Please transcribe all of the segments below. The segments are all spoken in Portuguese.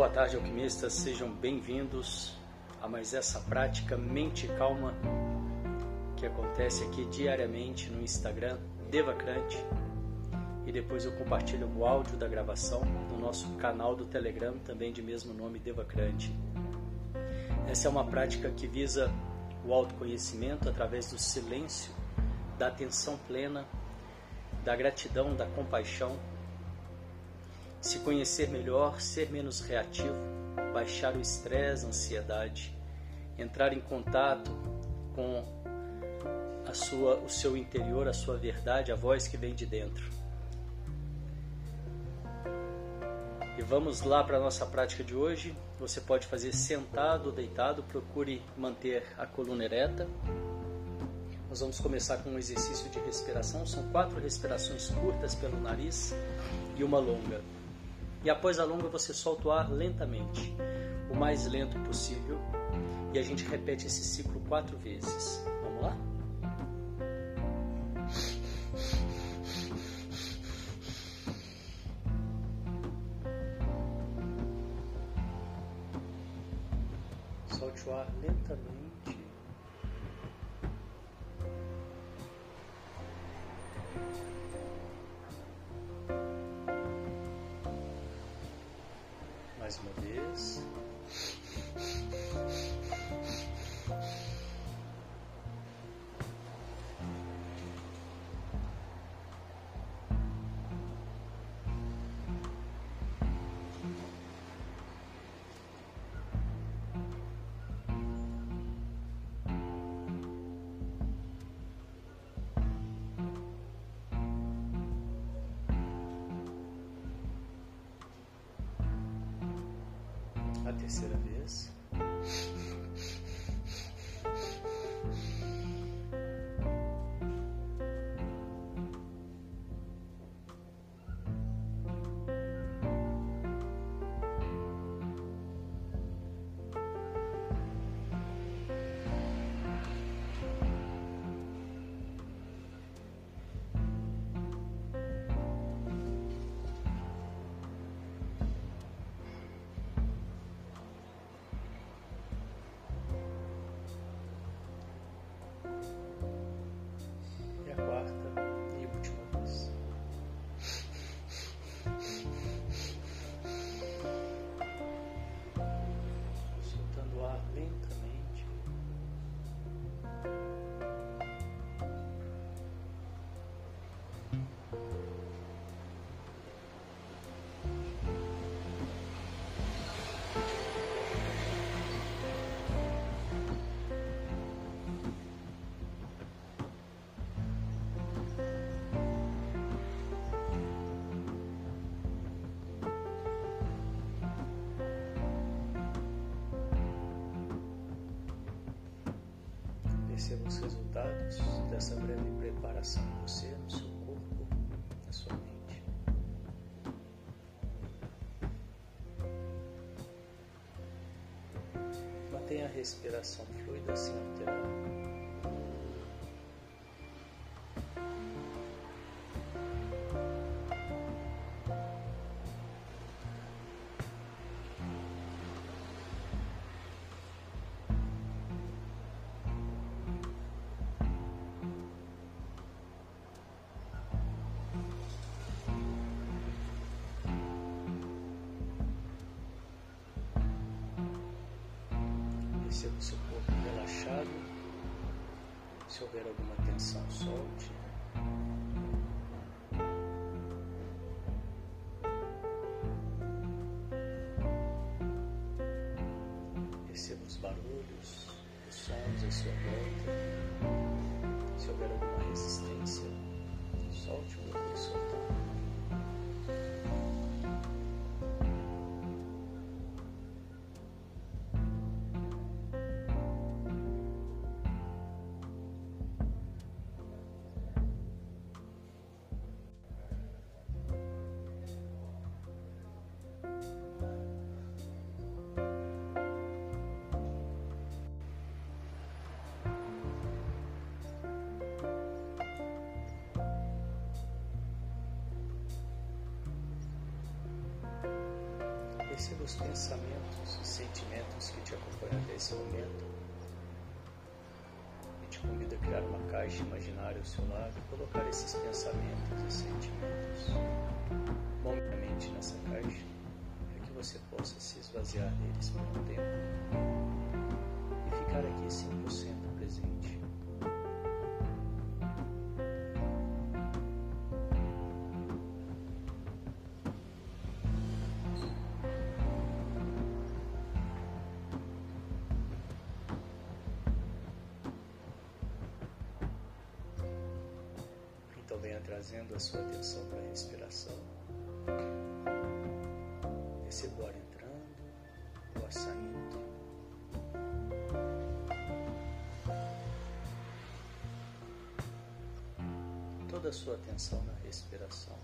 Boa tarde, alquimistas. Sejam bem-vindos a mais essa prática Mente Calma que acontece aqui diariamente no Instagram Devacrante e depois eu compartilho o áudio da gravação no nosso canal do Telegram, também de mesmo nome Devacrante. Essa é uma prática que visa o autoconhecimento através do silêncio, da atenção plena, da gratidão, da compaixão se conhecer melhor, ser menos reativo, baixar o estresse, a ansiedade, entrar em contato com a sua, o seu interior, a sua verdade, a voz que vem de dentro. E vamos lá para a nossa prática de hoje. Você pode fazer sentado ou deitado, procure manter a coluna ereta. Nós vamos começar com um exercício de respiração. São quatro respirações curtas pelo nariz e uma longa. E após a longa você solta o ar lentamente, o mais lento possível, e a gente repete esse ciclo quatro vezes. Vamos lá? Solte o ar lentamente. A terceira vez. Os resultados dessa breve preparação em você, no seu corpo, na sua mente. Mantenha a respiração fluida alterar. Relaxado. Se houver alguma tensão, solte. Perceba os barulhos, os sons à sua volta. Se houver alguma resistência, solte o procure soltar. Perceba os pensamentos e sentimentos que te acompanham até esse momento. E te convido a criar uma caixa imaginária ao seu lado e colocar esses pensamentos e sentimentos momentaneamente nessa caixa para que você possa se esvaziar deles por um tempo e ficar aqui 100% trazendo a sua atenção para a respiração. O ar entrando, ar saindo. Toda a sua atenção na respiração.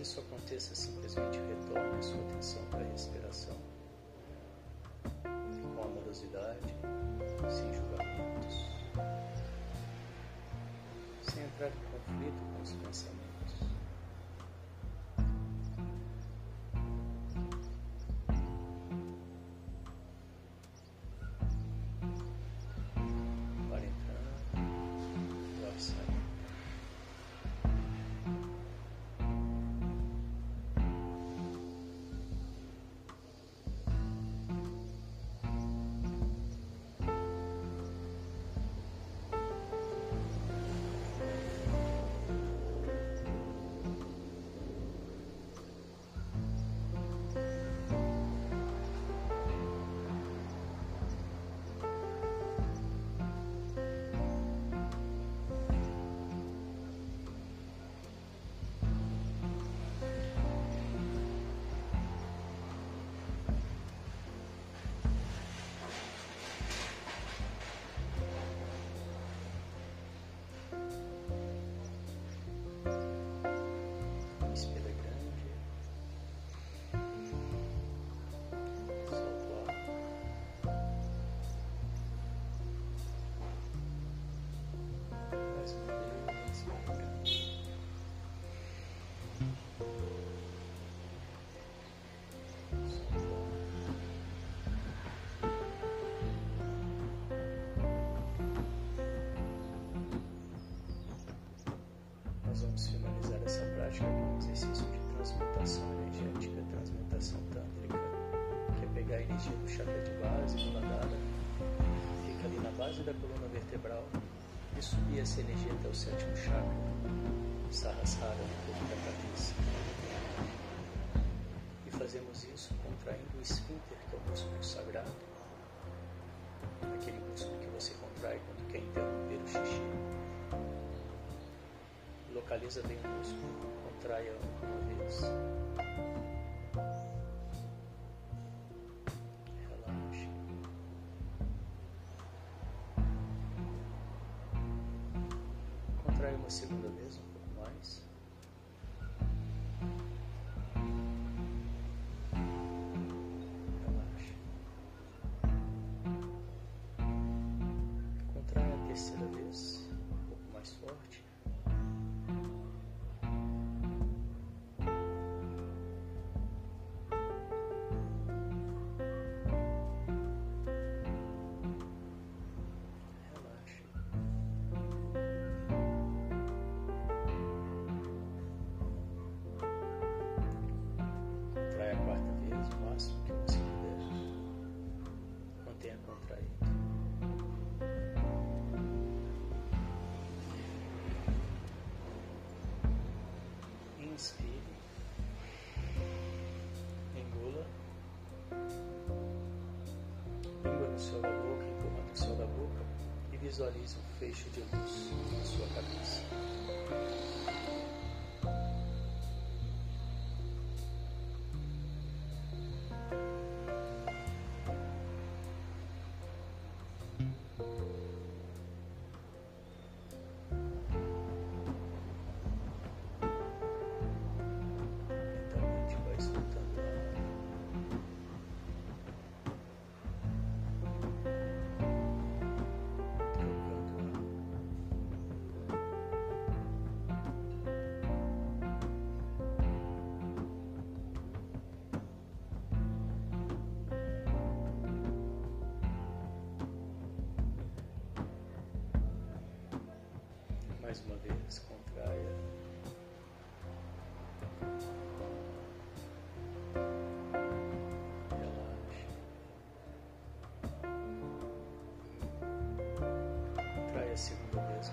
Isso aconteça, simplesmente retorne sua atenção para a respiração, com amorosidade, sem julgamentos, sem entrar em conflito com os pensamentos. chapéu base, comandada, fica ali na base da coluna vertebral e subir essa energia até o sétimo chakra, Sahasrara, no corpo da cabeça. E fazemos isso contraindo o esfínter, que é o músculo sagrado, aquele músculo que você contrai quando quer interromper o xixi. Localiza bem o músculo, contraia uma vez. céu da boca, encobrindo o céu da boca e visualize um fecho de luz na sua cabeça. mais uma vez, contraia. Relaxe. Traia-se segunda vez.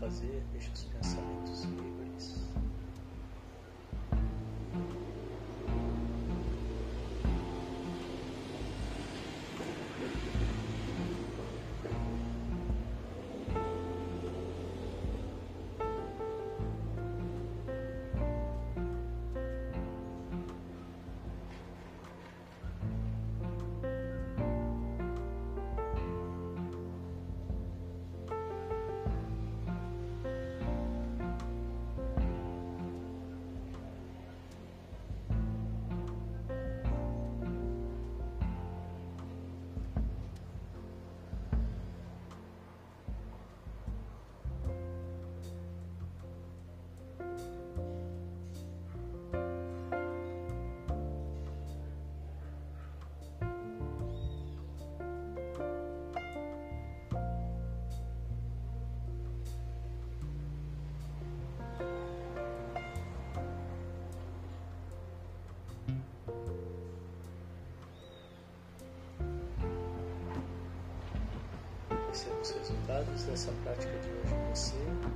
fazer, deixa eu pensar Perceba os resultados dessa prática de hoje em você,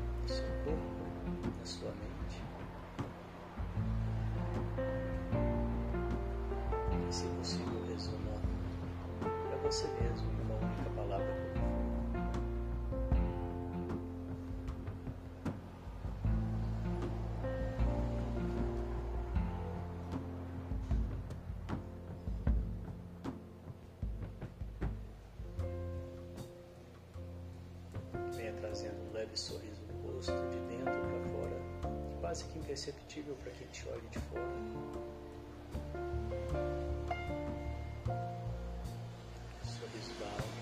leve sorriso no rosto, de dentro para fora, quase que imperceptível para quem te olhe de fora. Sorriso da alma.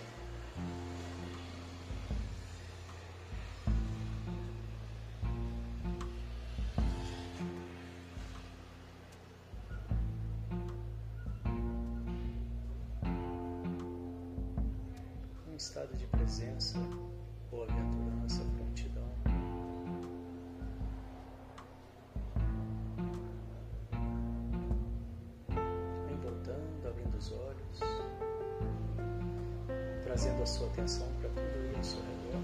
Estado de presença boa-aventurança, prontidão. Trazendo a sua atenção para tudo aí ao redor.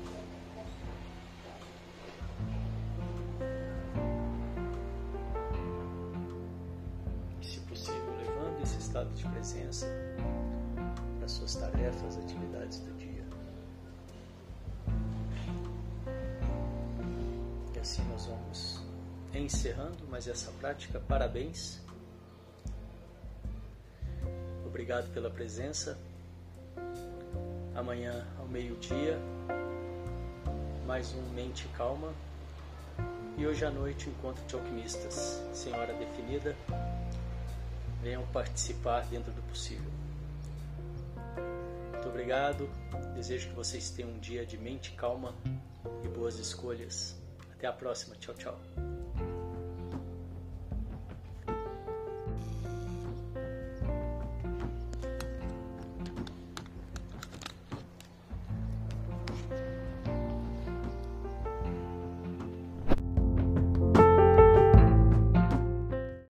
E, se possível, levando esse estado de presença para suas tarefas, atividades do dia. assim nós vamos encerrando mais essa prática. Parabéns. Obrigado pela presença. Amanhã ao meio-dia, mais um Mente Calma. E hoje à noite, o encontro de alquimistas, sem hora definida. Venham participar dentro do possível. Muito obrigado. Desejo que vocês tenham um dia de mente calma e boas escolhas. Até a próxima. Tchau, tchau.